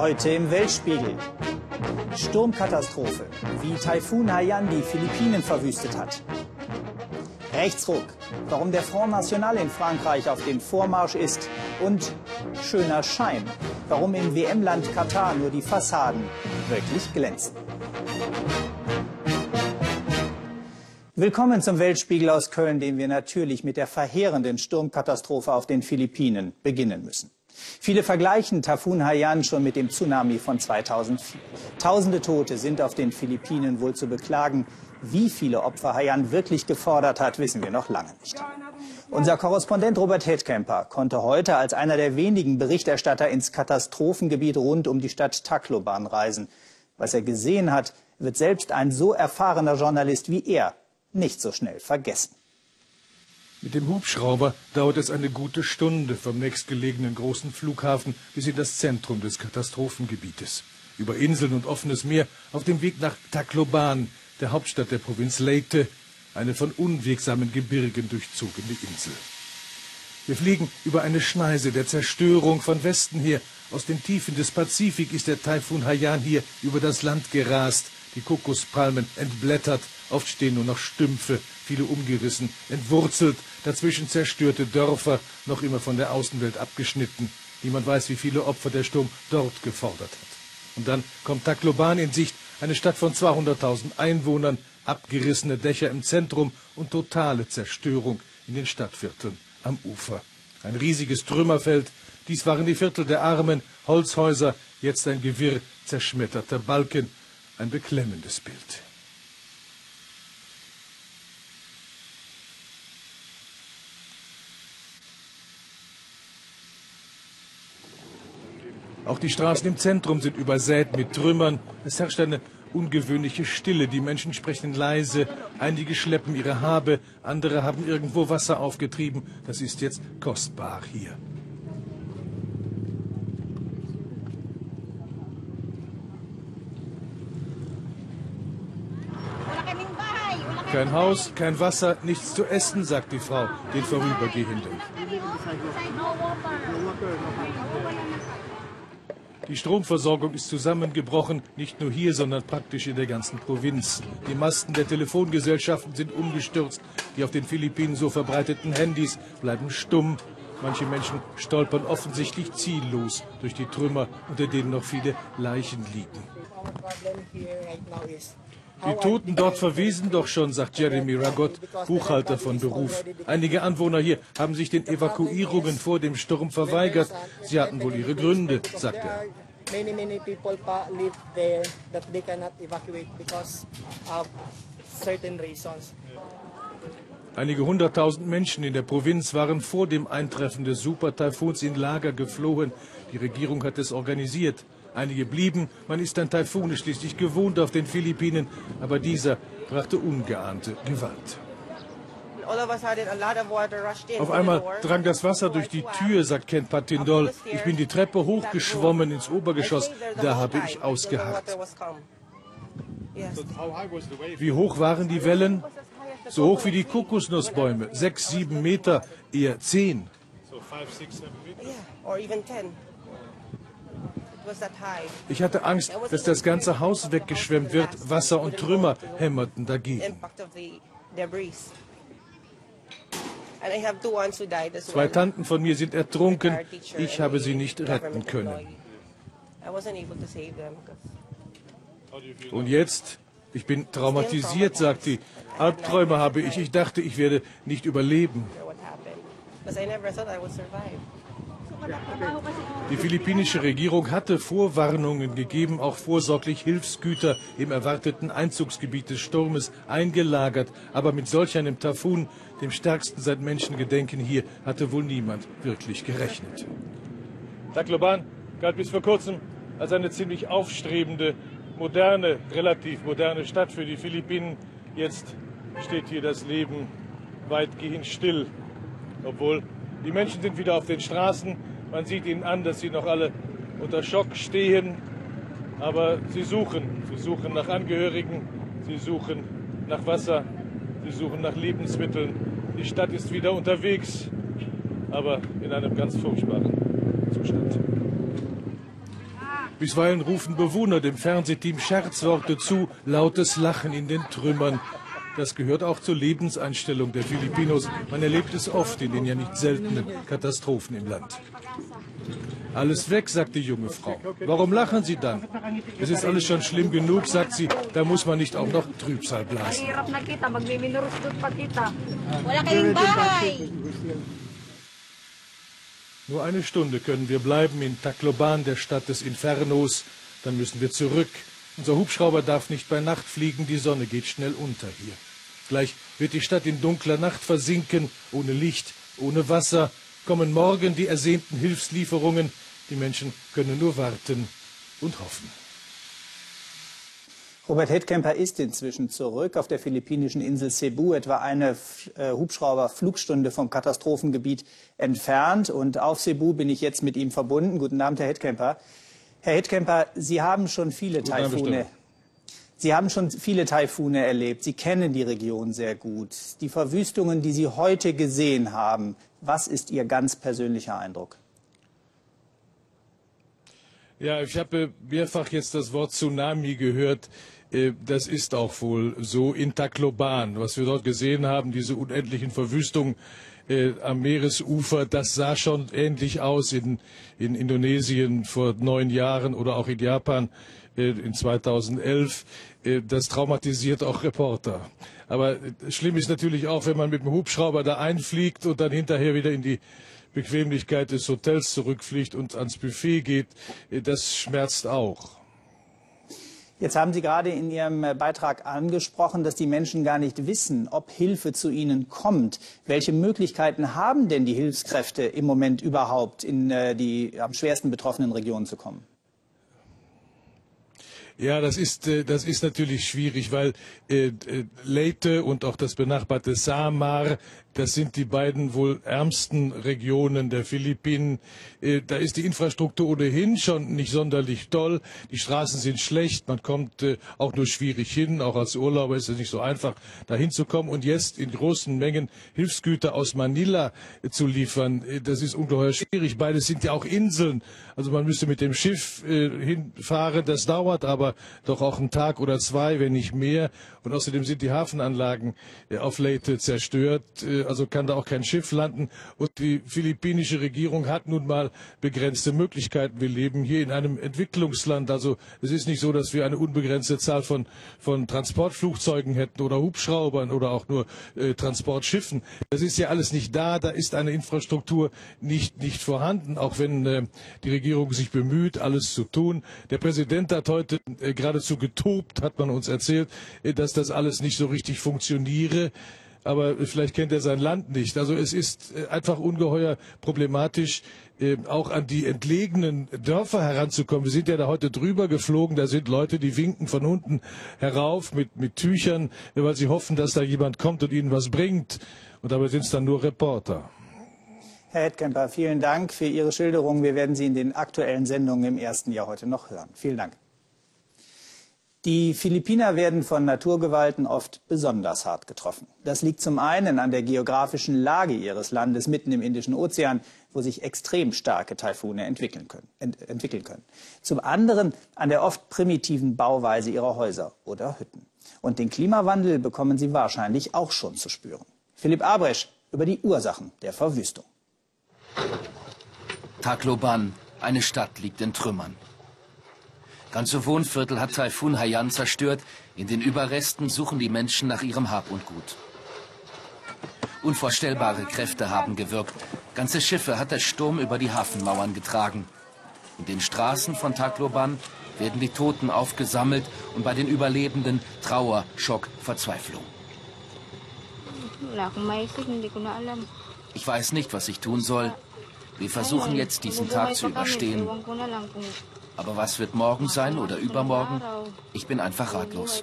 Heute im Weltspiegel. Sturmkatastrophe, wie Taifun Haiyan die Philippinen verwüstet hat. Rechtsruck, warum der Front National in Frankreich auf dem Vormarsch ist. Und schöner Schein, warum im WM-Land Katar nur die Fassaden wirklich glänzen. Willkommen zum Weltspiegel aus Köln, den wir natürlich mit der verheerenden Sturmkatastrophe auf den Philippinen beginnen müssen. Viele vergleichen Tafun Haiyan schon mit dem Tsunami von 2004. Tausende Tote sind auf den Philippinen wohl zu beklagen. Wie viele Opfer Haiyan wirklich gefordert hat, wissen wir noch lange nicht. Unser Korrespondent Robert Hedkemper konnte heute als einer der wenigen Berichterstatter ins Katastrophengebiet rund um die Stadt Tacloban reisen. Was er gesehen hat, wird selbst ein so erfahrener Journalist wie er nicht so schnell vergessen. Mit dem Hubschrauber dauert es eine gute Stunde vom nächstgelegenen großen Flughafen bis in das Zentrum des Katastrophengebietes. Über Inseln und offenes Meer auf dem Weg nach Tacloban, der Hauptstadt der Provinz Leyte, eine von unwegsamen Gebirgen durchzogene Insel. Wir fliegen über eine Schneise der Zerstörung von Westen her. Aus den Tiefen des Pazifik ist der Taifun Haiyan hier über das Land gerast, die Kokospalmen entblättert, oft stehen nur noch Stümpfe, viele umgerissen, entwurzelt, dazwischen zerstörte Dörfer, noch immer von der Außenwelt abgeschnitten. Niemand weiß, wie viele Opfer der Sturm dort gefordert hat. Und dann kommt Tacloban in Sicht, eine Stadt von 200.000 Einwohnern, abgerissene Dächer im Zentrum und totale Zerstörung in den Stadtvierteln am Ufer. Ein riesiges Trümmerfeld, dies waren die Viertel der Armen, Holzhäuser, jetzt ein Gewirr zerschmetterter Balken, ein beklemmendes Bild. Auch die Straßen im Zentrum sind übersät mit Trümmern. Es herrscht eine ungewöhnliche Stille. Die Menschen sprechen leise. Einige schleppen ihre Habe, andere haben irgendwo Wasser aufgetrieben. Das ist jetzt kostbar hier. Kein Haus, kein Wasser, nichts zu essen, sagt die Frau den Vorübergehenden. Die Stromversorgung ist zusammengebrochen, nicht nur hier, sondern praktisch in der ganzen Provinz. Die Masten der Telefongesellschaften sind umgestürzt. Die auf den Philippinen so verbreiteten Handys bleiben stumm. Manche Menschen stolpern offensichtlich ziellos durch die Trümmer, unter denen noch viele Leichen liegen. Die Toten dort verwesen doch schon, sagt Jeremy Ragot, Buchhalter von Beruf. Einige Anwohner hier haben sich den Evakuierungen vor dem Sturm verweigert. Sie hatten wohl ihre Gründe, sagt er. Many, many people live there that they cannot evacuate because of certain reasons. Einige hunderttausend Menschen in der Provinz waren vor dem Eintreffen des Supertaifuns in Lager geflohen. Die Regierung hat es organisiert. Einige blieben. Man ist ein Taifun schließlich gewohnt auf den Philippinen. Aber dieser brachte ungeahnte Gewalt. Auf einmal drang das Wasser durch die Tür, sagt Ken Patindol. Ich bin die Treppe hochgeschwommen ins Obergeschoss. Da habe ich ausgeharrt. Wie hoch waren die Wellen? So hoch wie die Kokosnussbäume. Sechs, sieben Meter, eher zehn. Ich hatte Angst, dass das ganze Haus weggeschwemmt wird. Wasser und Trümmer hämmerten dagegen. Zwei Tanten von mir sind ertrunken. Ich habe sie nicht retten können. Und jetzt? Ich bin traumatisiert, sagt sie. Albträume habe ich. Ich dachte, ich werde nicht überleben. Die philippinische Regierung hatte Vorwarnungen gegeben, auch vorsorglich Hilfsgüter im erwarteten Einzugsgebiet des Sturmes eingelagert. Aber mit solch einem Tafun, dem stärksten seit Menschengedenken hier, hatte wohl niemand wirklich gerechnet. Tacloban galt bis vor kurzem als eine ziemlich aufstrebende, moderne, relativ moderne Stadt für die Philippinen. Jetzt steht hier das Leben weitgehend still, obwohl die Menschen sind wieder auf den Straßen. Man sieht ihnen an, dass sie noch alle unter Schock stehen. Aber sie suchen. Sie suchen nach Angehörigen. Sie suchen nach Wasser. Sie suchen nach Lebensmitteln. Die Stadt ist wieder unterwegs, aber in einem ganz furchtbaren Zustand. Bisweilen rufen Bewohner dem Fernsehteam Scherzworte zu, lautes Lachen in den Trümmern. Das gehört auch zur Lebenseinstellung der Filipinos. Man erlebt es oft in den ja nicht seltenen Katastrophen im Land. Alles weg, sagt die junge Frau. Warum lachen Sie dann? Es ist alles schon schlimm genug, sagt sie. Da muss man nicht auch noch Trübsal blasen. Nur eine Stunde können wir bleiben in Tacloban, der Stadt des Infernos. Dann müssen wir zurück. Unser Hubschrauber darf nicht bei Nacht fliegen, die Sonne geht schnell unter hier. Gleich wird die Stadt in dunkler Nacht versinken, ohne Licht, ohne Wasser, kommen morgen die ersehnten Hilfslieferungen. Die Menschen können nur warten und hoffen. Robert Hedkemper ist inzwischen zurück auf der philippinischen Insel Cebu, etwa eine äh, Hubschrauberflugstunde vom Katastrophengebiet entfernt. Und auf Cebu bin ich jetzt mit ihm verbunden. Guten Abend, Herr Hedkemper. Herr Hedkemper, Sie haben schon viele Taifune. Sie haben schon viele Taifune erlebt. Sie kennen die Region sehr gut. Die Verwüstungen, die Sie heute gesehen haben, was ist Ihr ganz persönlicher Eindruck? Ja, ich habe mehrfach jetzt das Wort Tsunami gehört. Äh, das ist auch wohl so in Tacloban, was wir dort gesehen haben, diese unendlichen Verwüstungen äh, am Meeresufer, das sah schon ähnlich aus in, in Indonesien vor neun Jahren oder auch in Japan in 2011. Äh, das traumatisiert auch Reporter. Aber äh, schlimm ist natürlich auch, wenn man mit dem Hubschrauber da einfliegt und dann hinterher wieder in die Bequemlichkeit des Hotels zurückfliegt und ans Buffet geht. Äh, das schmerzt auch. Jetzt haben Sie gerade in Ihrem Beitrag angesprochen, dass die Menschen gar nicht wissen, ob Hilfe zu ihnen kommt. Welche Möglichkeiten haben denn die Hilfskräfte im Moment überhaupt, in die am schwersten betroffenen Regionen zu kommen? Ja, das ist, äh, das ist natürlich schwierig, weil äh, äh, Leyte und auch das benachbarte Samar das sind die beiden wohl ärmsten Regionen der Philippinen. Äh, da ist die Infrastruktur ohnehin schon nicht sonderlich toll. Die Straßen sind schlecht. Man kommt äh, auch nur schwierig hin. Auch als Urlauber ist es nicht so einfach, da hinzukommen. Und jetzt in großen Mengen Hilfsgüter aus Manila äh, zu liefern, das ist ungeheuer schwierig. Beides sind ja auch Inseln. Also man müsste mit dem Schiff hinfahren. Das dauert aber doch auch einen Tag oder zwei, wenn nicht mehr. Und außerdem sind die Hafenanlagen auf Leyte zerstört also kann da auch kein Schiff landen. Und die philippinische Regierung hat nun mal begrenzte Möglichkeiten. Wir leben hier in einem Entwicklungsland. Also es ist nicht so, dass wir eine unbegrenzte Zahl von, von Transportflugzeugen hätten oder Hubschraubern oder auch nur äh, Transportschiffen. Das ist ja alles nicht da. Da ist eine Infrastruktur nicht, nicht vorhanden, auch wenn äh, die Regierung sich bemüht, alles zu tun. Der Präsident hat heute äh, geradezu getobt, hat man uns erzählt, äh, dass das alles nicht so richtig funktioniere aber vielleicht kennt er sein Land nicht. Also es ist äh, einfach ungeheuer problematisch, äh, auch an die entlegenen Dörfer heranzukommen. Wir sind ja da heute drüber geflogen, da sind Leute, die winken von unten herauf mit, mit Tüchern, weil sie hoffen, dass da jemand kommt und ihnen was bringt. Und dabei sind es dann nur Reporter. Herr Hettkemper, vielen Dank für Ihre Schilderung. Wir werden Sie in den aktuellen Sendungen im ersten Jahr heute noch hören. Vielen Dank. Die Philippiner werden von Naturgewalten oft besonders hart getroffen. Das liegt zum einen an der geografischen Lage ihres Landes mitten im Indischen Ozean, wo sich extrem starke Taifune entwickeln können, ent entwickeln können. Zum anderen an der oft primitiven Bauweise ihrer Häuser oder Hütten. Und den Klimawandel bekommen sie wahrscheinlich auch schon zu spüren. Philipp Abresch über die Ursachen der Verwüstung. Tacloban, eine Stadt liegt in Trümmern. Ganze Wohnviertel hat Taifun Haiyan zerstört. In den Überresten suchen die Menschen nach ihrem Hab und Gut. Unvorstellbare Kräfte haben gewirkt. Ganze Schiffe hat der Sturm über die Hafenmauern getragen. In den Straßen von Tacloban werden die Toten aufgesammelt und bei den Überlebenden Trauer, Schock, Verzweiflung. Ich weiß nicht, was ich tun soll. Wir versuchen jetzt, diesen Tag zu überstehen. Aber was wird morgen sein oder übermorgen? Ich bin einfach ratlos.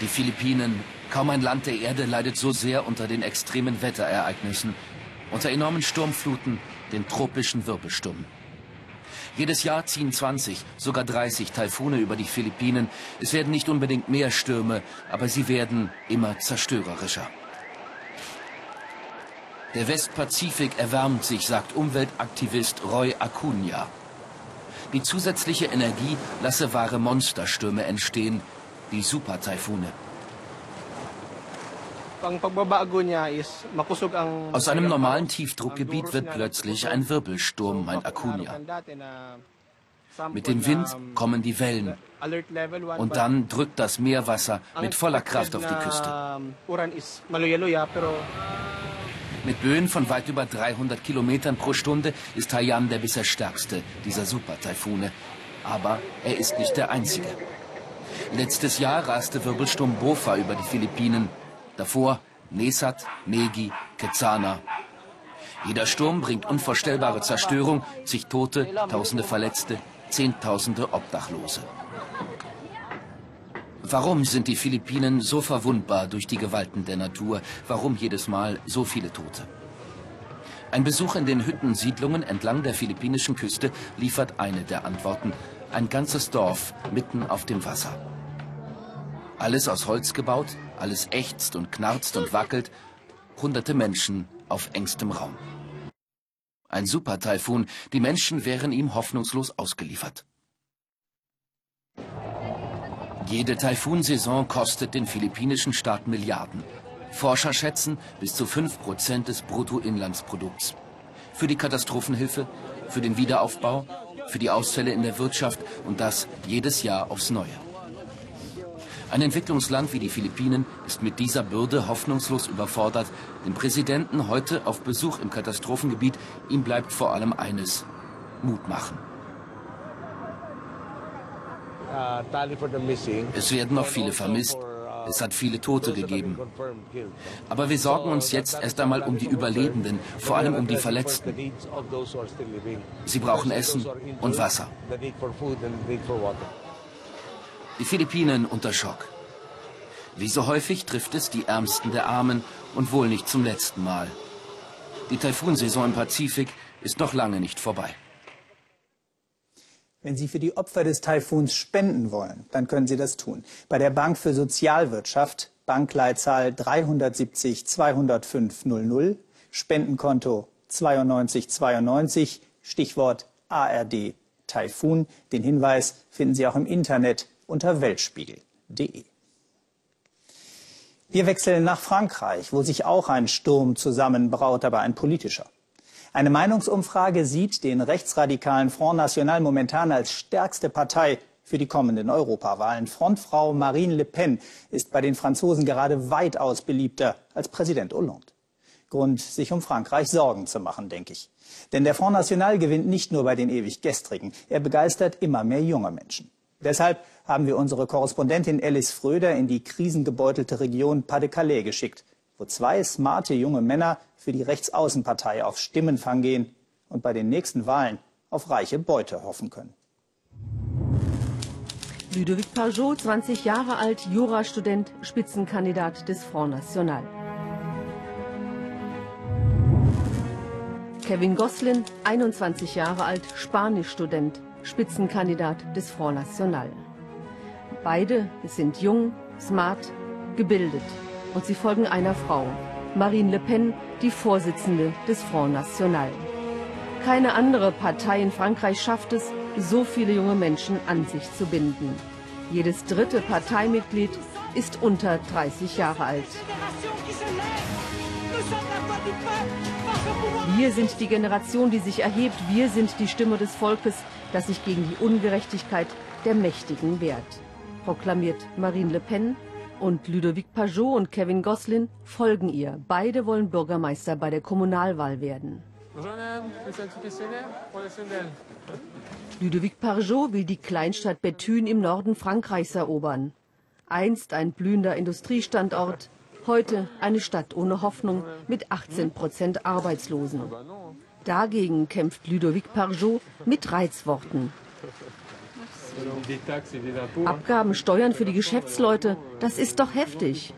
Die Philippinen, kaum ein Land der Erde leidet so sehr unter den extremen Wetterereignissen, unter enormen Sturmfluten, den tropischen Wirbelsturm. Jedes Jahr ziehen 20, sogar 30 Taifune über die Philippinen. Es werden nicht unbedingt mehr Stürme, aber sie werden immer zerstörerischer. Der Westpazifik erwärmt sich, sagt Umweltaktivist Roy Acuna. Die zusätzliche Energie lasse wahre Monsterstürme entstehen, die Supertaifune. Aus einem normalen Tiefdruckgebiet wird plötzlich ein Wirbelsturm, meint Acuna. Mit dem Wind kommen die Wellen. Und dann drückt das Meerwasser mit voller Kraft auf die Küste. Mit Böen von weit über 300 Kilometern pro Stunde ist Haiyan der bisher stärkste dieser Super-Taifune. Aber er ist nicht der einzige. Letztes Jahr raste Wirbelsturm Bofa über die Philippinen. Davor Nesat, Negi, Quezana. Jeder Sturm bringt unvorstellbare Zerstörung, zig Tote, tausende Verletzte, zehntausende Obdachlose. Warum sind die Philippinen so verwundbar durch die Gewalten der Natur? Warum jedes Mal so viele Tote? Ein Besuch in den Hüttensiedlungen entlang der philippinischen Küste liefert eine der Antworten. Ein ganzes Dorf mitten auf dem Wasser. Alles aus Holz gebaut, alles ächzt und knarzt und wackelt. Hunderte Menschen auf engstem Raum. Ein Supertaifun, die Menschen wären ihm hoffnungslos ausgeliefert. Jede Taifunsaison kostet den philippinischen Staat Milliarden. Forscher schätzen bis zu 5% des Bruttoinlandsprodukts. Für die Katastrophenhilfe, für den Wiederaufbau, für die Ausfälle in der Wirtschaft und das jedes Jahr aufs Neue. Ein Entwicklungsland wie die Philippinen ist mit dieser Bürde hoffnungslos überfordert. Dem Präsidenten heute auf Besuch im Katastrophengebiet, ihm bleibt vor allem eines, Mut machen. Es werden noch viele vermisst. Es hat viele Tote gegeben. Aber wir sorgen uns jetzt erst einmal um die Überlebenden, vor allem um die Verletzten. Sie brauchen Essen und Wasser. Die Philippinen unter Schock. Wie so häufig trifft es die Ärmsten der Armen und wohl nicht zum letzten Mal. Die Taifunsaison im Pazifik ist noch lange nicht vorbei. Wenn Sie für die Opfer des Taifuns spenden wollen, dann können Sie das tun. Bei der Bank für Sozialwirtschaft, Bankleitzahl 370 205 00, Spendenkonto 9292, Stichwort ARD Taifun. Den Hinweis finden Sie auch im Internet unter weltspiegel.de. Wir wechseln nach Frankreich, wo sich auch ein Sturm zusammenbraut, aber ein politischer. Eine Meinungsumfrage sieht den rechtsradikalen Front National momentan als stärkste Partei für die kommenden Europawahlen. Frontfrau Marine Le Pen ist bei den Franzosen gerade weitaus beliebter als Präsident Hollande. Grund, sich um Frankreich Sorgen zu machen, denke ich. Denn der Front National gewinnt nicht nur bei den ewig Gestrigen, er begeistert immer mehr junge Menschen. Deshalb haben wir unsere Korrespondentin Alice Fröder in die krisengebeutelte Region Pas-de-Calais geschickt wo zwei smarte junge Männer für die Rechtsaußenpartei auf Stimmenfang gehen und bei den nächsten Wahlen auf reiche Beute hoffen können. Ludovic Pajot, 20 Jahre alt, Jurastudent, Spitzenkandidat des Front National. Kevin Goslin, 21 Jahre alt, Spanischstudent, Spitzenkandidat des Front National. Beide sind jung, smart, gebildet und sie folgen einer Frau, Marine Le Pen, die Vorsitzende des Front National. Keine andere Partei in Frankreich schafft es, so viele junge Menschen an sich zu binden. Jedes dritte Parteimitglied ist unter 30 Jahre alt. Wir sind die Generation, die sich erhebt. Wir sind die Stimme des Volkes, das sich gegen die Ungerechtigkeit der Mächtigen wehrt, proklamiert Marine Le Pen und Ludovic Pajot und Kevin Goslin folgen ihr. Beide wollen Bürgermeister bei der Kommunalwahl werden. Ludovic Pajot will die Kleinstadt Bethune im Norden Frankreichs erobern. Einst ein blühender Industriestandort, heute eine Stadt ohne Hoffnung mit 18 Prozent Arbeitslosen. Dagegen kämpft Ludovic Pajot mit Reizworten. Abgaben, Steuern für die Geschäftsleute, das ist doch heftig.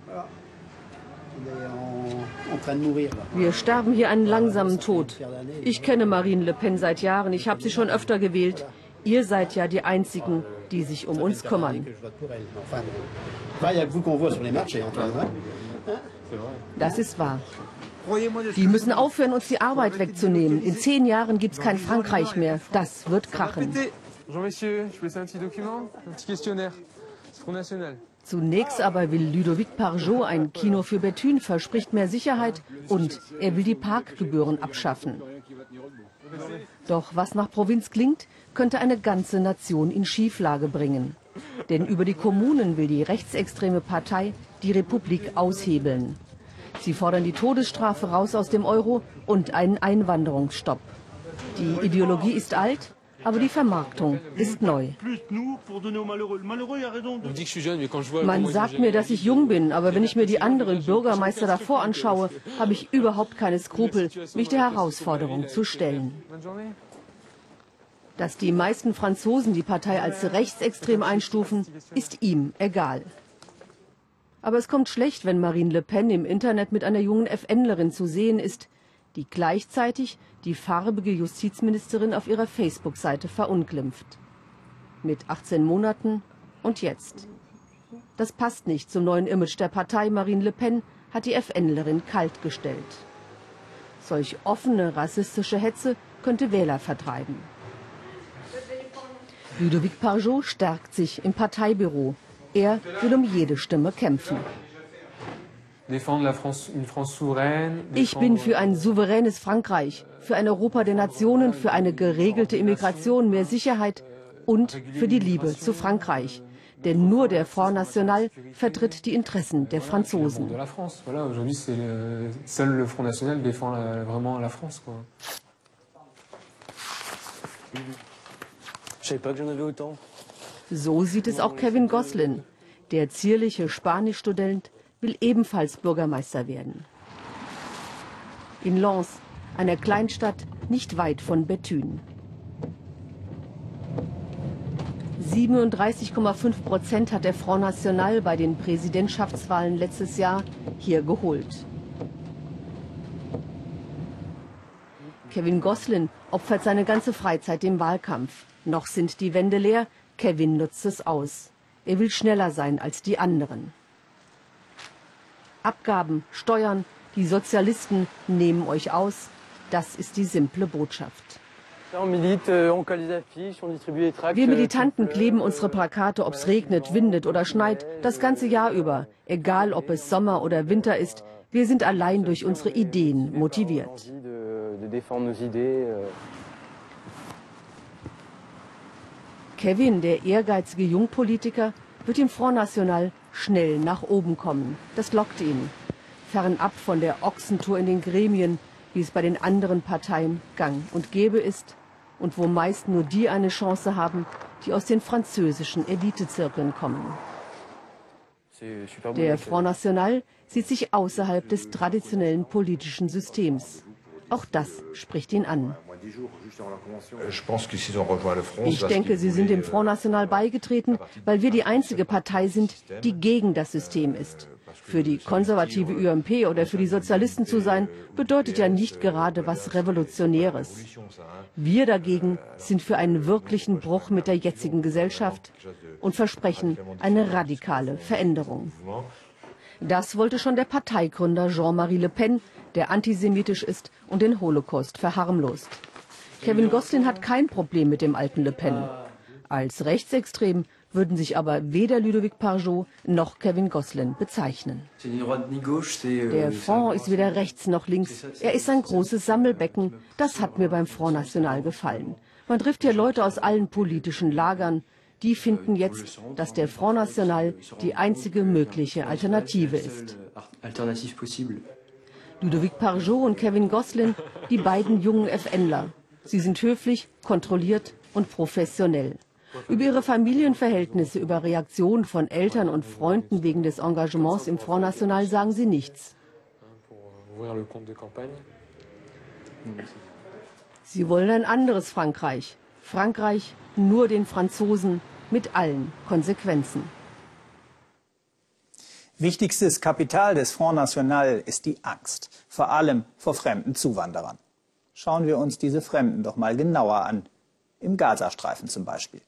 Wir sterben hier einen langsamen Tod. Ich kenne Marine Le Pen seit Jahren, ich habe sie schon öfter gewählt. Ihr seid ja die Einzigen, die sich um uns kümmern. Das ist wahr. Die müssen aufhören, uns die Arbeit wegzunehmen. In zehn Jahren gibt es kein Frankreich mehr. Das wird krachen. Zunächst aber will Ludovic Parjot ein Kino für Bethune, verspricht mehr Sicherheit und er will die Parkgebühren abschaffen. Doch was nach Provinz klingt, könnte eine ganze Nation in Schieflage bringen. Denn über die Kommunen will die rechtsextreme Partei die Republik aushebeln. Sie fordern die Todesstrafe raus aus dem Euro und einen Einwanderungsstopp. Die Ideologie ist alt, aber die Vermarktung ist neu. Man sagt mir, dass ich jung bin, aber wenn ich mir die anderen Bürgermeister davor anschaue, habe ich überhaupt keine Skrupel, mich der Herausforderung zu stellen. Dass die meisten Franzosen die Partei als rechtsextrem einstufen, ist ihm egal. Aber es kommt schlecht, wenn Marine Le Pen im Internet mit einer jungen FNlerin zu sehen ist, die gleichzeitig die farbige Justizministerin auf ihrer Facebook-Seite verunglimpft. Mit 18 Monaten und jetzt. Das passt nicht zum neuen Image der Partei. Marine Le Pen hat die FNlerin kaltgestellt. Solch offene rassistische Hetze könnte Wähler vertreiben. Ludovic Parjot stärkt sich im Parteibüro. Er will um jede Stimme kämpfen. Ich bin für ein souveränes Frankreich, für ein Europa der Nationen, für eine geregelte Immigration, mehr Sicherheit und für die Liebe zu Frankreich. Denn nur der Front National vertritt die Interessen der Franzosen. So sieht es auch Kevin Goslin. Der zierliche Spanischstudent will ebenfalls Bürgermeister werden. In Lens, einer Kleinstadt nicht weit von Bethune. 37,5 Prozent hat der Front National bei den Präsidentschaftswahlen letztes Jahr hier geholt. Kevin Goslin opfert seine ganze Freizeit dem Wahlkampf. Noch sind die Wände leer, Kevin nutzt es aus. Er will schneller sein als die anderen. Abgaben, Steuern, die Sozialisten nehmen euch aus. Das ist die simple Botschaft. Wir Militanten kleben unsere Plakate, ob es regnet, windet oder schneit, das ganze Jahr über, egal ob es Sommer oder Winter ist. Wir sind allein durch unsere Ideen motiviert. Kevin, der ehrgeizige Jungpolitiker, wird im Front National schnell nach oben kommen. Das lockt ihn. Fernab von der Ochsentour in den Gremien, wie es bei den anderen Parteien gang und gäbe ist und wo meist nur die eine Chance haben, die aus den französischen Elitezirkeln kommen. Der Front National sieht sich außerhalb des traditionellen politischen Systems. Auch das spricht ihn an. Ich denke, Sie sind dem Front National beigetreten, weil wir die einzige Partei sind, die gegen das System ist. Für die konservative UMP oder für die Sozialisten zu sein, bedeutet ja nicht gerade was Revolutionäres. Wir dagegen sind für einen wirklichen Bruch mit der jetzigen Gesellschaft und versprechen eine radikale Veränderung. Das wollte schon der Parteigründer Jean-Marie Le Pen, der antisemitisch ist und den Holocaust verharmlost. Kevin Gosselin hat kein Problem mit dem alten Le Pen. Als rechtsextrem würden sich aber weder Ludovic Parjot noch Kevin Gosselin bezeichnen. Der Front ist weder rechts noch links. Er ist ein großes Sammelbecken. Das hat mir beim Front National gefallen. Man trifft hier Leute aus allen politischen Lagern. Die finden jetzt, dass der Front National die einzige mögliche Alternative ist. Ludovic Parjot und Kevin Gosselin, die beiden jungen FNler. Sie sind höflich, kontrolliert und professionell. Über ihre Familienverhältnisse, über Reaktionen von Eltern und Freunden wegen des Engagements im Front National sagen sie nichts. Sie wollen ein anderes Frankreich. Frankreich nur den Franzosen mit allen Konsequenzen. Wichtigstes Kapital des Front National ist die Angst, vor allem vor fremden Zuwanderern. Schauen wir uns diese Fremden doch mal genauer an. Im Gazastreifen zum Beispiel.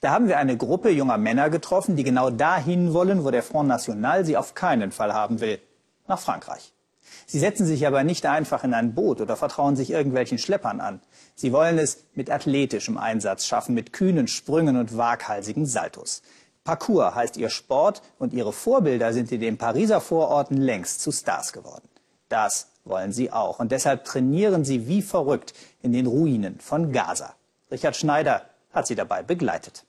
Da haben wir eine Gruppe junger Männer getroffen, die genau dahin wollen, wo der Front National sie auf keinen Fall haben will. Nach Frankreich. Sie setzen sich aber nicht einfach in ein Boot oder vertrauen sich irgendwelchen Schleppern an. Sie wollen es mit athletischem Einsatz schaffen, mit kühnen Sprüngen und waghalsigen Saltos. Parcours heißt ihr Sport und ihre Vorbilder sind in den Pariser Vororten längst zu Stars geworden. Das wollen sie auch und deshalb trainieren sie wie verrückt in den Ruinen von Gaza. Richard Schneider hat sie dabei begleitet.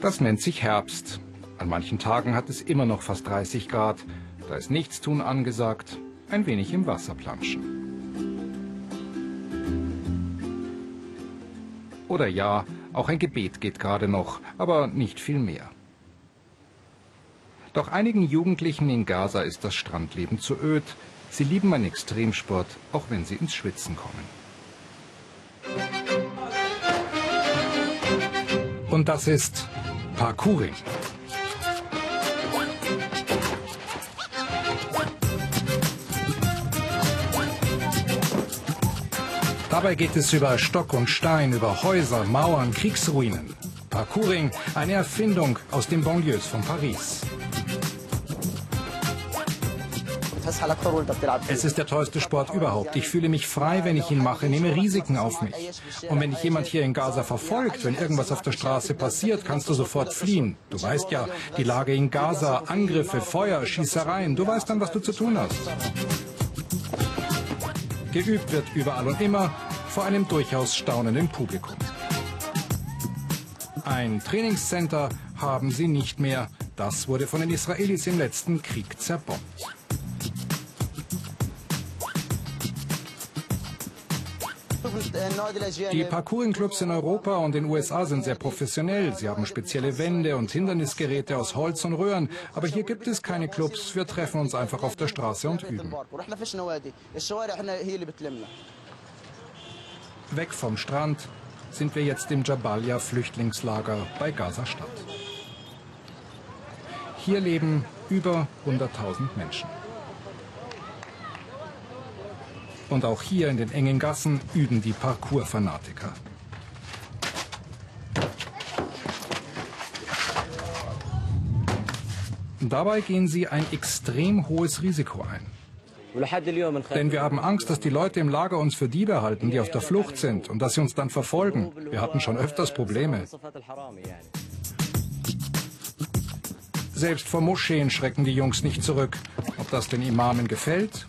Das nennt sich Herbst. An manchen Tagen hat es immer noch fast 30 Grad. Da ist Nichtstun angesagt, ein wenig im Wasser planschen. Oder ja, auch ein Gebet geht gerade noch, aber nicht viel mehr. Doch einigen Jugendlichen in Gaza ist das Strandleben zu öd. Sie lieben einen Extremsport, auch wenn sie ins Schwitzen kommen. Und das ist Parkouring. Dabei geht es über Stock und Stein, über Häuser, Mauern, Kriegsruinen. Parkouring, eine Erfindung aus den Banlieues von Paris. Es ist der tollste Sport überhaupt. Ich fühle mich frei, wenn ich ihn mache, nehme Risiken auf mich. Und wenn dich jemand hier in Gaza verfolgt, wenn irgendwas auf der Straße passiert, kannst du sofort fliehen. Du weißt ja, die Lage in Gaza, Angriffe, Feuer, Schießereien, du weißt dann, was du zu tun hast. Geübt wird überall und immer vor einem durchaus staunenden Publikum. Ein Trainingscenter haben sie nicht mehr. Das wurde von den Israelis im letzten Krieg zerbombt. Die Parkouring-Clubs in Europa und den USA sind sehr professionell. Sie haben spezielle Wände und Hindernisgeräte aus Holz und Röhren. Aber hier gibt es keine Clubs. Wir treffen uns einfach auf der Straße und üben. Weg vom Strand sind wir jetzt im Jabalia-Flüchtlingslager bei Gaza-Stadt. Hier leben über 100.000 Menschen. Und auch hier in den engen Gassen üben die Parkour-Fanatiker. Dabei gehen sie ein extrem hohes Risiko ein. Denn wir haben Angst, dass die Leute im Lager uns für Diebe halten, die auf der Flucht sind und dass sie uns dann verfolgen. Wir hatten schon öfters Probleme. Selbst vor Moscheen schrecken die Jungs nicht zurück. Ob das den Imamen gefällt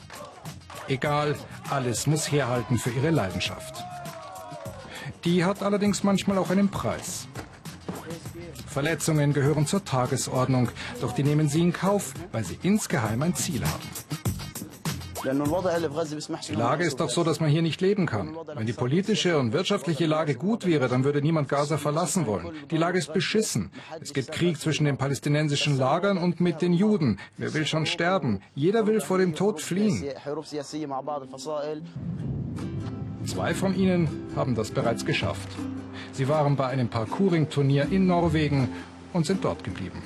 Egal, alles muss herhalten für ihre Leidenschaft. Die hat allerdings manchmal auch einen Preis. Verletzungen gehören zur Tagesordnung, doch die nehmen sie in Kauf, weil sie insgeheim ein Ziel haben. Die Lage ist doch so, dass man hier nicht leben kann. Wenn die politische und wirtschaftliche Lage gut wäre, dann würde niemand Gaza verlassen wollen. Die Lage ist beschissen. Es gibt Krieg zwischen den palästinensischen Lagern und mit den Juden. Wer will schon sterben? Jeder will vor dem Tod fliehen. Zwei von ihnen haben das bereits geschafft. Sie waren bei einem Parkouring-Turnier in Norwegen und sind dort geblieben.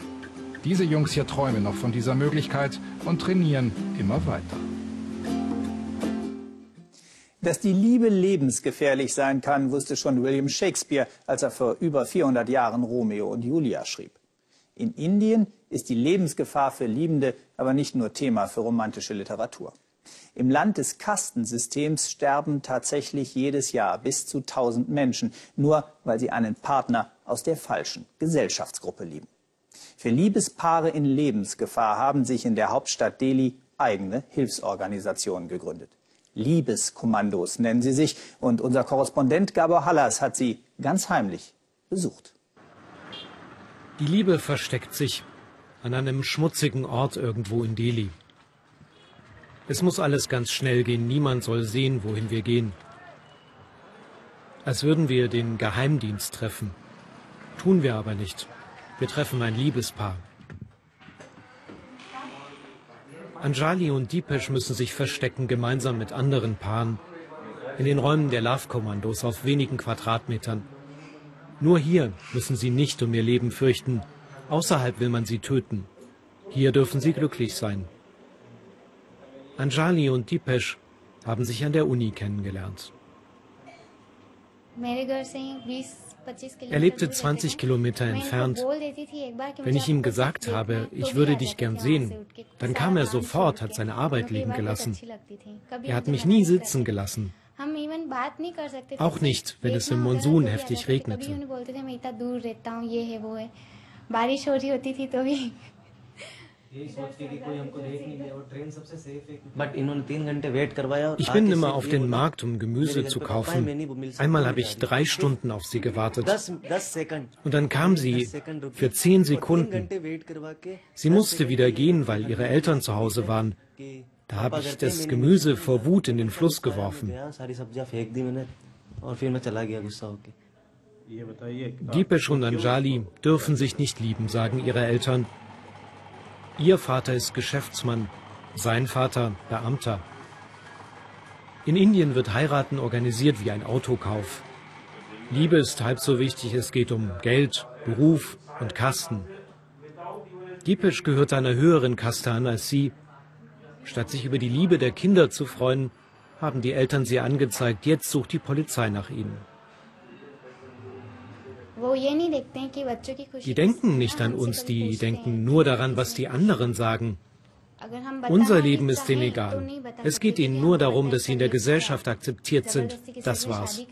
Diese Jungs hier träumen noch von dieser Möglichkeit und trainieren immer weiter. Dass die Liebe lebensgefährlich sein kann, wusste schon William Shakespeare, als er vor über 400 Jahren Romeo und Julia schrieb. In Indien ist die Lebensgefahr für Liebende aber nicht nur Thema für romantische Literatur. Im Land des Kastensystems sterben tatsächlich jedes Jahr bis zu 1000 Menschen, nur weil sie einen Partner aus der falschen Gesellschaftsgruppe lieben. Für Liebespaare in Lebensgefahr haben sich in der Hauptstadt Delhi eigene Hilfsorganisationen gegründet. Liebeskommandos nennen sie sich. Und unser Korrespondent Gabor Hallas hat sie ganz heimlich besucht. Die Liebe versteckt sich an einem schmutzigen Ort irgendwo in Delhi. Es muss alles ganz schnell gehen, niemand soll sehen, wohin wir gehen. Als würden wir den Geheimdienst treffen. Tun wir aber nicht. Wir treffen ein Liebespaar. Anjali und Deepesh müssen sich verstecken, gemeinsam mit anderen Paaren, in den Räumen der Love-Kommandos auf wenigen Quadratmetern. Nur hier müssen sie nicht um ihr Leben fürchten, außerhalb will man sie töten. Hier dürfen sie glücklich sein. Anjali und Deepesh haben sich an der Uni kennengelernt. Er lebte 20 Kilometer entfernt. Wenn ich ihm gesagt habe, ich würde dich gern sehen, dann kam er sofort, hat seine Arbeit liegen gelassen. Er hat mich nie sitzen gelassen. Auch nicht, wenn es im Monsun heftig regnete. Ich bin immer auf den Markt, um Gemüse zu kaufen. Einmal habe ich drei Stunden auf sie gewartet. Und dann kam sie für zehn Sekunden. Sie musste wieder gehen, weil ihre Eltern zu Hause waren. Da habe ich das Gemüse vor Wut in den Fluss geworfen. Dipesh und Anjali dürfen sich nicht lieben, sagen ihre Eltern. Ihr Vater ist Geschäftsmann, sein Vater Beamter. In Indien wird Heiraten organisiert wie ein Autokauf. Liebe ist halb so wichtig, es geht um Geld, Beruf und Kasten. Dipesh gehört einer höheren Kaste an als sie. Statt sich über die Liebe der Kinder zu freuen, haben die Eltern sie angezeigt, jetzt sucht die Polizei nach ihnen. Die denken nicht an uns, die denken nur daran, was die anderen sagen. Unser Leben ist ihnen egal. Es geht ihnen nur darum, dass sie in der Gesellschaft akzeptiert sind. Das war's.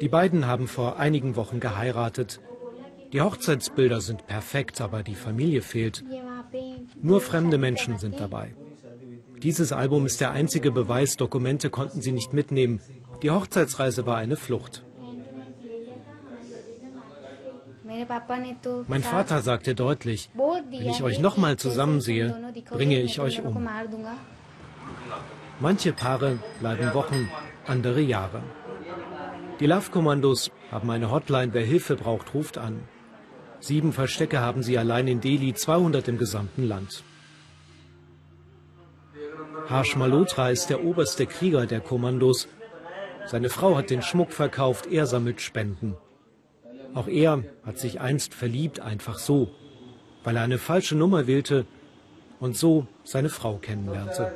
Die beiden haben vor einigen Wochen geheiratet. Die Hochzeitsbilder sind perfekt, aber die Familie fehlt. Nur fremde Menschen sind dabei. Dieses Album ist der einzige Beweis, Dokumente konnten sie nicht mitnehmen. Die Hochzeitsreise war eine Flucht. Mein Vater sagte deutlich, wenn ich euch nochmal zusammensehe, bringe ich euch um. Manche Paare bleiben Wochen, andere Jahre. Die Love-Kommandos haben eine Hotline, wer Hilfe braucht, ruft an. Sieben Verstecke haben sie allein in Delhi, 200 im gesamten Land. Harsh Malhotra ist der oberste Krieger der Kommandos. Seine Frau hat den Schmuck verkauft, er sammelt Spenden. Auch er hat sich einst verliebt, einfach so, weil er eine falsche Nummer wählte und so seine Frau kennenlernte.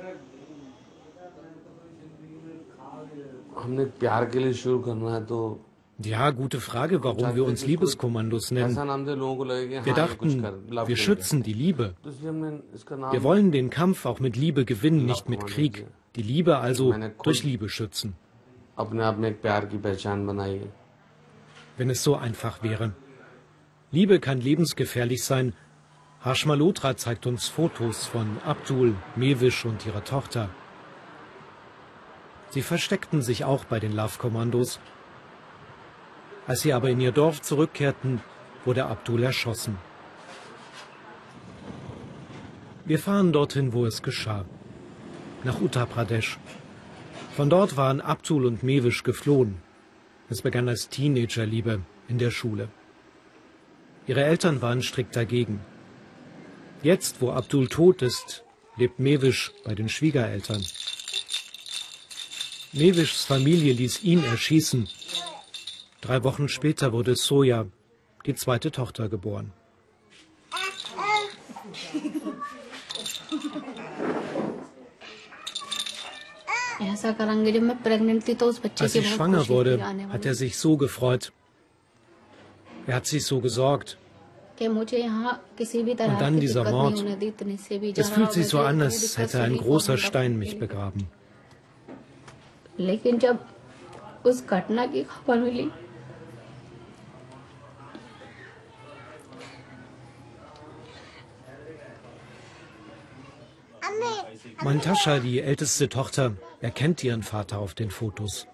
Ja, gute Frage, warum wir uns Liebeskommandos nennen. Wir dachten, wir schützen die Liebe. Wir wollen den Kampf auch mit Liebe gewinnen, nicht mit Krieg. Die Liebe also durch Liebe schützen wenn es so einfach wäre. Liebe kann lebensgefährlich sein. Harsh Malhotra zeigt uns Fotos von Abdul, Mewisch und ihrer Tochter. Sie versteckten sich auch bei den Love-Kommandos. Als sie aber in ihr Dorf zurückkehrten, wurde Abdul erschossen. Wir fahren dorthin, wo es geschah. Nach Uttar Pradesh. Von dort waren Abdul und Mewisch geflohen. Es begann als Teenagerliebe in der Schule. Ihre Eltern waren strikt dagegen. Jetzt, wo Abdul tot ist, lebt Mewisch bei den Schwiegereltern. Mewischs Familie ließ ihn erschießen. Drei Wochen später wurde Soja, die zweite Tochter, geboren. Als ich schwanger wurde, hat er sich so gefreut. Er hat sich so gesorgt. Und dann dieser Mord. Es fühlt sich so an, als hätte ein großer Stein mich begraben. Mantascha, die älteste Tochter, erkennt ihren Vater auf den Fotos.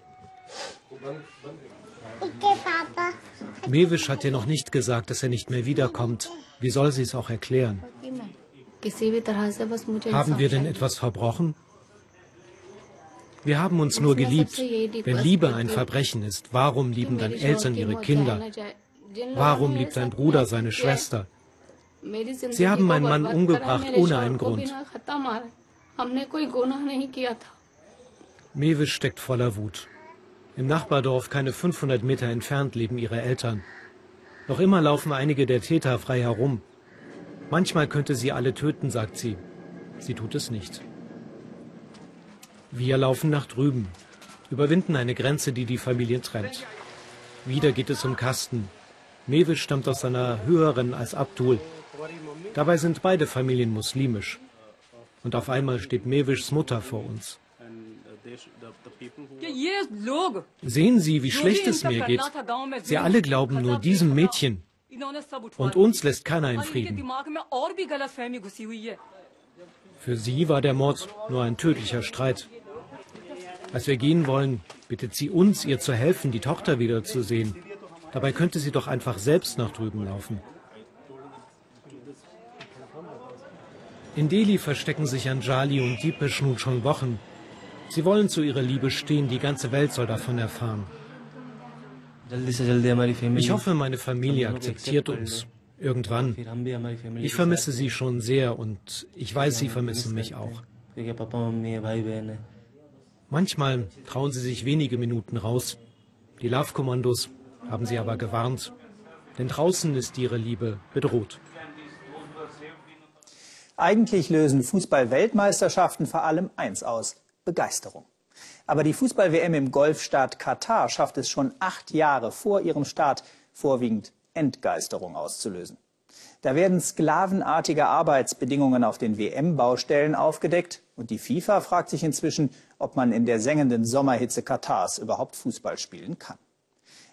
Mewisch hat ihr noch nicht gesagt, dass er nicht mehr wiederkommt. Wie soll sie es auch erklären? Haben wir denn etwas verbrochen? Wir haben uns nur geliebt. Wenn Liebe ein Verbrechen ist, warum lieben dann Eltern ihre Kinder? Warum liebt ein Bruder seine Schwester? Sie haben meinen Mann umgebracht ohne einen Grund. Mewisch steckt voller Wut. Im Nachbardorf, keine 500 Meter entfernt, leben ihre Eltern. Noch immer laufen einige der Täter frei herum. Manchmal könnte sie alle töten, sagt sie. Sie tut es nicht. Wir laufen nach drüben. überwinden eine Grenze, die die Familie trennt. Wieder geht es um Kasten. Mewis stammt aus einer höheren als Abdul. Dabei sind beide Familien muslimisch. Und auf einmal steht Mewischs Mutter vor uns. Sehen Sie, wie schlecht es mir geht. Sie alle glauben nur diesem Mädchen. Und uns lässt keiner in Frieden. Für sie war der Mord nur ein tödlicher Streit. Als wir gehen wollen, bittet sie uns, ihr zu helfen, die Tochter wiederzusehen. Dabei könnte sie doch einfach selbst nach drüben laufen. In Delhi verstecken sich Anjali und Deepesh nun schon Wochen. Sie wollen zu ihrer Liebe stehen, die ganze Welt soll davon erfahren. Ich hoffe, meine Familie akzeptiert uns. Irgendwann. Ich vermisse sie schon sehr und ich weiß, sie vermissen mich auch. Manchmal trauen sie sich wenige Minuten raus. Die Love-Kommandos haben sie aber gewarnt. Denn draußen ist ihre Liebe bedroht. Eigentlich lösen Fußball-Weltmeisterschaften vor allem eins aus, Begeisterung. Aber die Fußball-WM im Golfstaat Katar schafft es schon acht Jahre vor ihrem Start vorwiegend Entgeisterung auszulösen. Da werden sklavenartige Arbeitsbedingungen auf den WM-Baustellen aufgedeckt und die FIFA fragt sich inzwischen, ob man in der sengenden Sommerhitze Katars überhaupt Fußball spielen kann.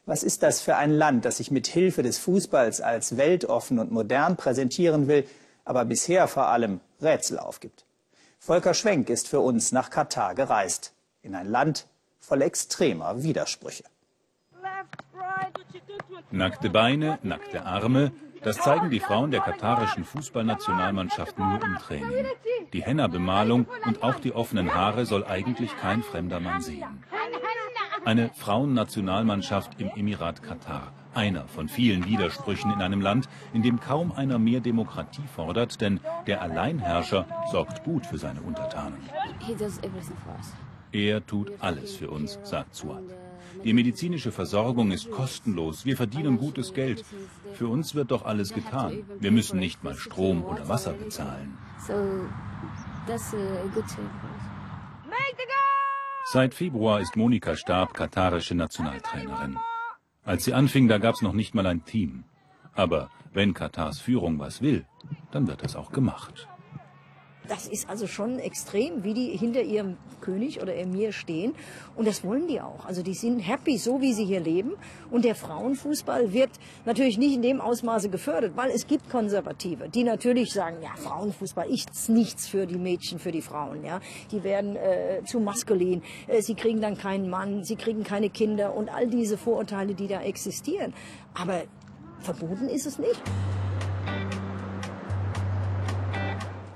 Was ist das für ein Land, das sich mit Hilfe des Fußballs als weltoffen und modern präsentieren will, aber bisher vor allem Rätsel aufgibt? Volker Schwenk ist für uns nach Katar gereist, in ein Land voll extremer Widersprüche. Nackte Beine, nackte Arme, das zeigen die Frauen der katarischen Fußballnationalmannschaft nur im Training. Die Henna-Bemalung und auch die offenen Haare soll eigentlich kein fremder Mann sehen. Eine Frauennationalmannschaft im Emirat Katar. Einer von vielen Widersprüchen in einem Land, in dem kaum einer mehr Demokratie fordert, denn der Alleinherrscher sorgt gut für seine Untertanen. Er tut alles für uns, sagt Suat. Die medizinische Versorgung ist kostenlos. Wir verdienen gutes Geld. Für uns wird doch alles getan. Wir müssen nicht mal Strom oder Wasser bezahlen. Seit Februar ist Monika Stab katarische Nationaltrainerin. Als sie anfing, da gab es noch nicht mal ein Team. Aber wenn Katars Führung was will, dann wird das auch gemacht. Das ist also schon extrem, wie die hinter ihrem König oder Emir stehen. Und das wollen die auch. Also die sind happy, so wie sie hier leben. Und der Frauenfußball wird natürlich nicht in dem Ausmaße gefördert, weil es gibt Konservative, die natürlich sagen, ja, Frauenfußball ist nichts für die Mädchen, für die Frauen. Ja, Die werden äh, zu maskulin. Äh, sie kriegen dann keinen Mann, sie kriegen keine Kinder und all diese Vorurteile, die da existieren. Aber verboten ist es nicht.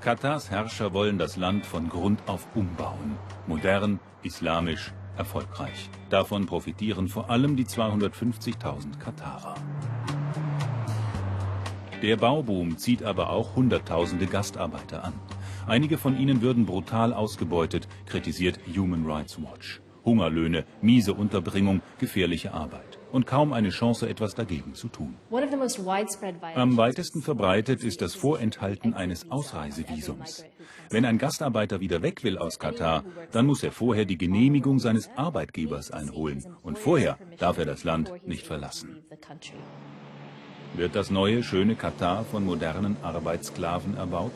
Katars Herrscher wollen das Land von Grund auf umbauen. Modern, islamisch, erfolgreich. Davon profitieren vor allem die 250.000 Katarer. Der Bauboom zieht aber auch Hunderttausende Gastarbeiter an. Einige von ihnen würden brutal ausgebeutet, kritisiert Human Rights Watch. Hungerlöhne, miese Unterbringung, gefährliche Arbeit und kaum eine Chance, etwas dagegen zu tun. Am weitesten verbreitet ist das Vorenthalten eines Ausreisevisums. Wenn ein Gastarbeiter wieder weg will aus Katar, dann muss er vorher die Genehmigung seines Arbeitgebers einholen und vorher darf er das Land nicht verlassen. Wird das neue, schöne Katar von modernen Arbeitssklaven erbaut?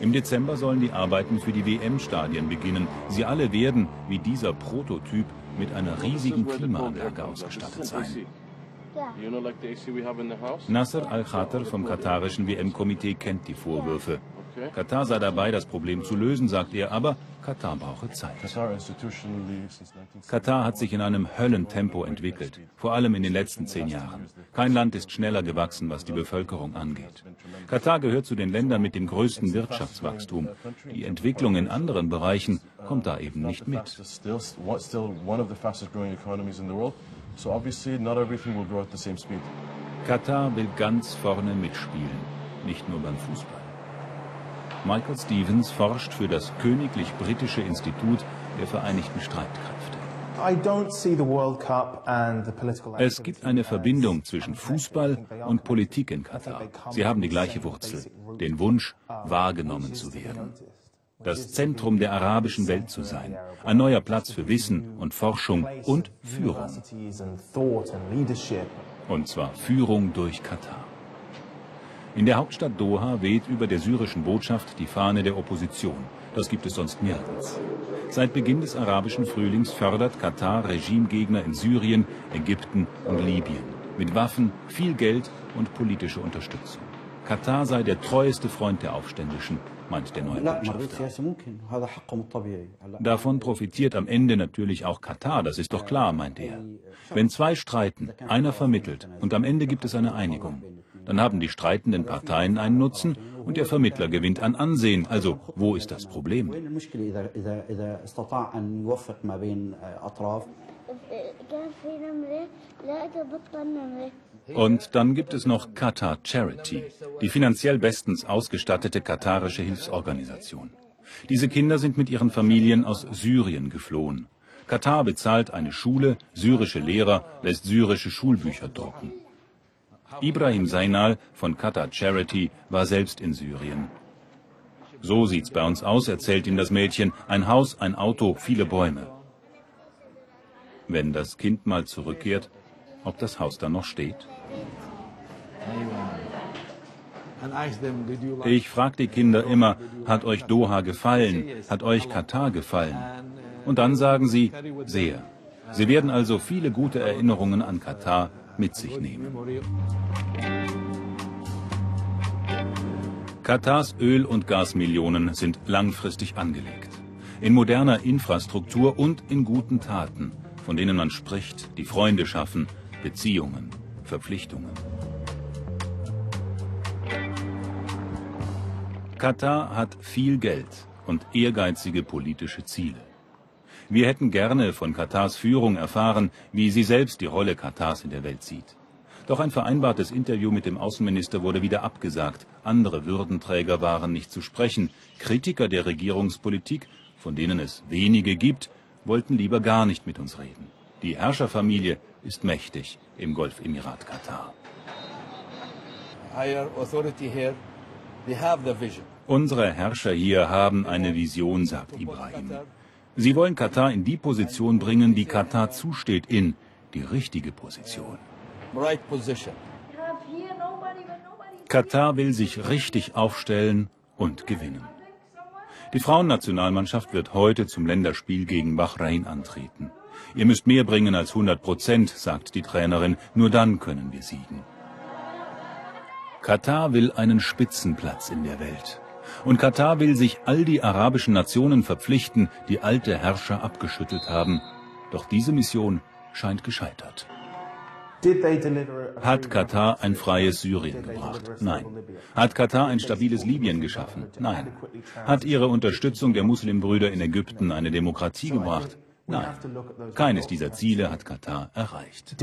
Im Dezember sollen die Arbeiten für die WM-Stadien beginnen. Sie alle werden, wie dieser Prototyp, mit einer riesigen Klimaanlage ausgestattet sein. Nasser al-Khater vom katarischen WM-Komitee kennt die Vorwürfe. Katar sei dabei, das Problem zu lösen, sagt er, aber Katar brauche Zeit. Katar hat sich in einem Höllentempo entwickelt, vor allem in den letzten zehn Jahren. Kein Land ist schneller gewachsen, was die Bevölkerung angeht. Katar gehört zu den Ländern mit dem größten Wirtschaftswachstum. Die Entwicklung in anderen Bereichen kommt da eben nicht mit. Katar will ganz vorne mitspielen, nicht nur beim Fußball. Michael Stevens forscht für das Königlich Britische Institut der Vereinigten Streitkräfte. Es gibt eine Verbindung zwischen Fußball und Politik in Katar. Sie haben die gleiche Wurzel, den Wunsch, wahrgenommen zu werden. das Zentrum der arabischen Welt zu sein. Ein neuer Platz für Wissen und Forschung und Führung. Und zwar Führung durch Katar. In der Hauptstadt Doha weht über der syrischen Botschaft die Fahne der Opposition. Das gibt es sonst nirgends. Seit Beginn des arabischen Frühlings fördert Katar Regimegegner in Syrien, Ägypten und Libyen. Mit Waffen, viel Geld und politische Unterstützung. Katar sei der treueste Freund der Aufständischen, meint der neue Botschafter. Davon profitiert am Ende natürlich auch Katar, das ist doch klar, meint er. Wenn zwei streiten, einer vermittelt und am Ende gibt es eine Einigung, dann haben die streitenden Parteien einen Nutzen und der Vermittler gewinnt an Ansehen. Also, wo ist das Problem? Und dann gibt es noch Qatar Charity, die finanziell bestens ausgestattete katarische Hilfsorganisation. Diese Kinder sind mit ihren Familien aus Syrien geflohen. Katar bezahlt eine Schule, syrische Lehrer, lässt syrische Schulbücher drucken. Ibrahim Seinal von Qatar Charity war selbst in Syrien. So sieht's bei uns aus, erzählt ihm das Mädchen. Ein Haus, ein Auto, viele Bäume. Wenn das Kind mal zurückkehrt, ob das Haus dann noch steht? Ich frage die Kinder immer, hat euch Doha gefallen? Hat euch Katar gefallen? Und dann sagen sie, sehr. Sie werden also viele gute Erinnerungen an Katar mit sich nehmen. Katars Öl- und Gasmillionen sind langfristig angelegt. In moderner Infrastruktur und in guten Taten, von denen man spricht, die Freunde schaffen, Beziehungen, Verpflichtungen. Katar hat viel Geld und ehrgeizige politische Ziele. Wir hätten gerne von Katars Führung erfahren, wie sie selbst die Rolle Katars in der Welt sieht. Doch ein vereinbartes Interview mit dem Außenminister wurde wieder abgesagt. Andere Würdenträger waren nicht zu sprechen. Kritiker der Regierungspolitik, von denen es wenige gibt, wollten lieber gar nicht mit uns reden. Die Herrscherfamilie ist mächtig im Golfemirat Katar. Unsere Herrscher hier haben eine Vision, sagt Ibrahim. Sie wollen Katar in die Position bringen, die Katar zusteht, in die richtige Position. Katar will sich richtig aufstellen und gewinnen. Die Frauennationalmannschaft wird heute zum Länderspiel gegen Bahrain antreten. Ihr müsst mehr bringen als 100 Prozent, sagt die Trainerin, nur dann können wir siegen. Katar will einen Spitzenplatz in der Welt. Und Katar will sich all die arabischen Nationen verpflichten, die alte Herrscher abgeschüttelt haben. Doch diese Mission scheint gescheitert. Hat Katar ein freies Syrien gebracht? Nein. Hat Katar ein stabiles Libyen geschaffen? Nein. Hat ihre Unterstützung der Muslimbrüder in Ägypten eine Demokratie gebracht? Nein. Keines dieser Ziele hat Katar erreicht.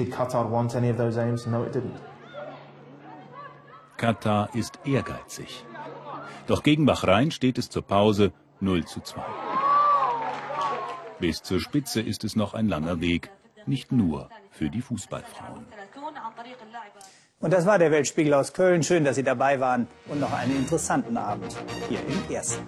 Katar ist ehrgeizig. Doch gegen Bahrain steht es zur Pause 0 zu 2. Bis zur Spitze ist es noch ein langer Weg, nicht nur für die Fußballfrauen. Und das war der Weltspiegel aus Köln. Schön, dass Sie dabei waren und noch einen interessanten Abend hier im Ersten.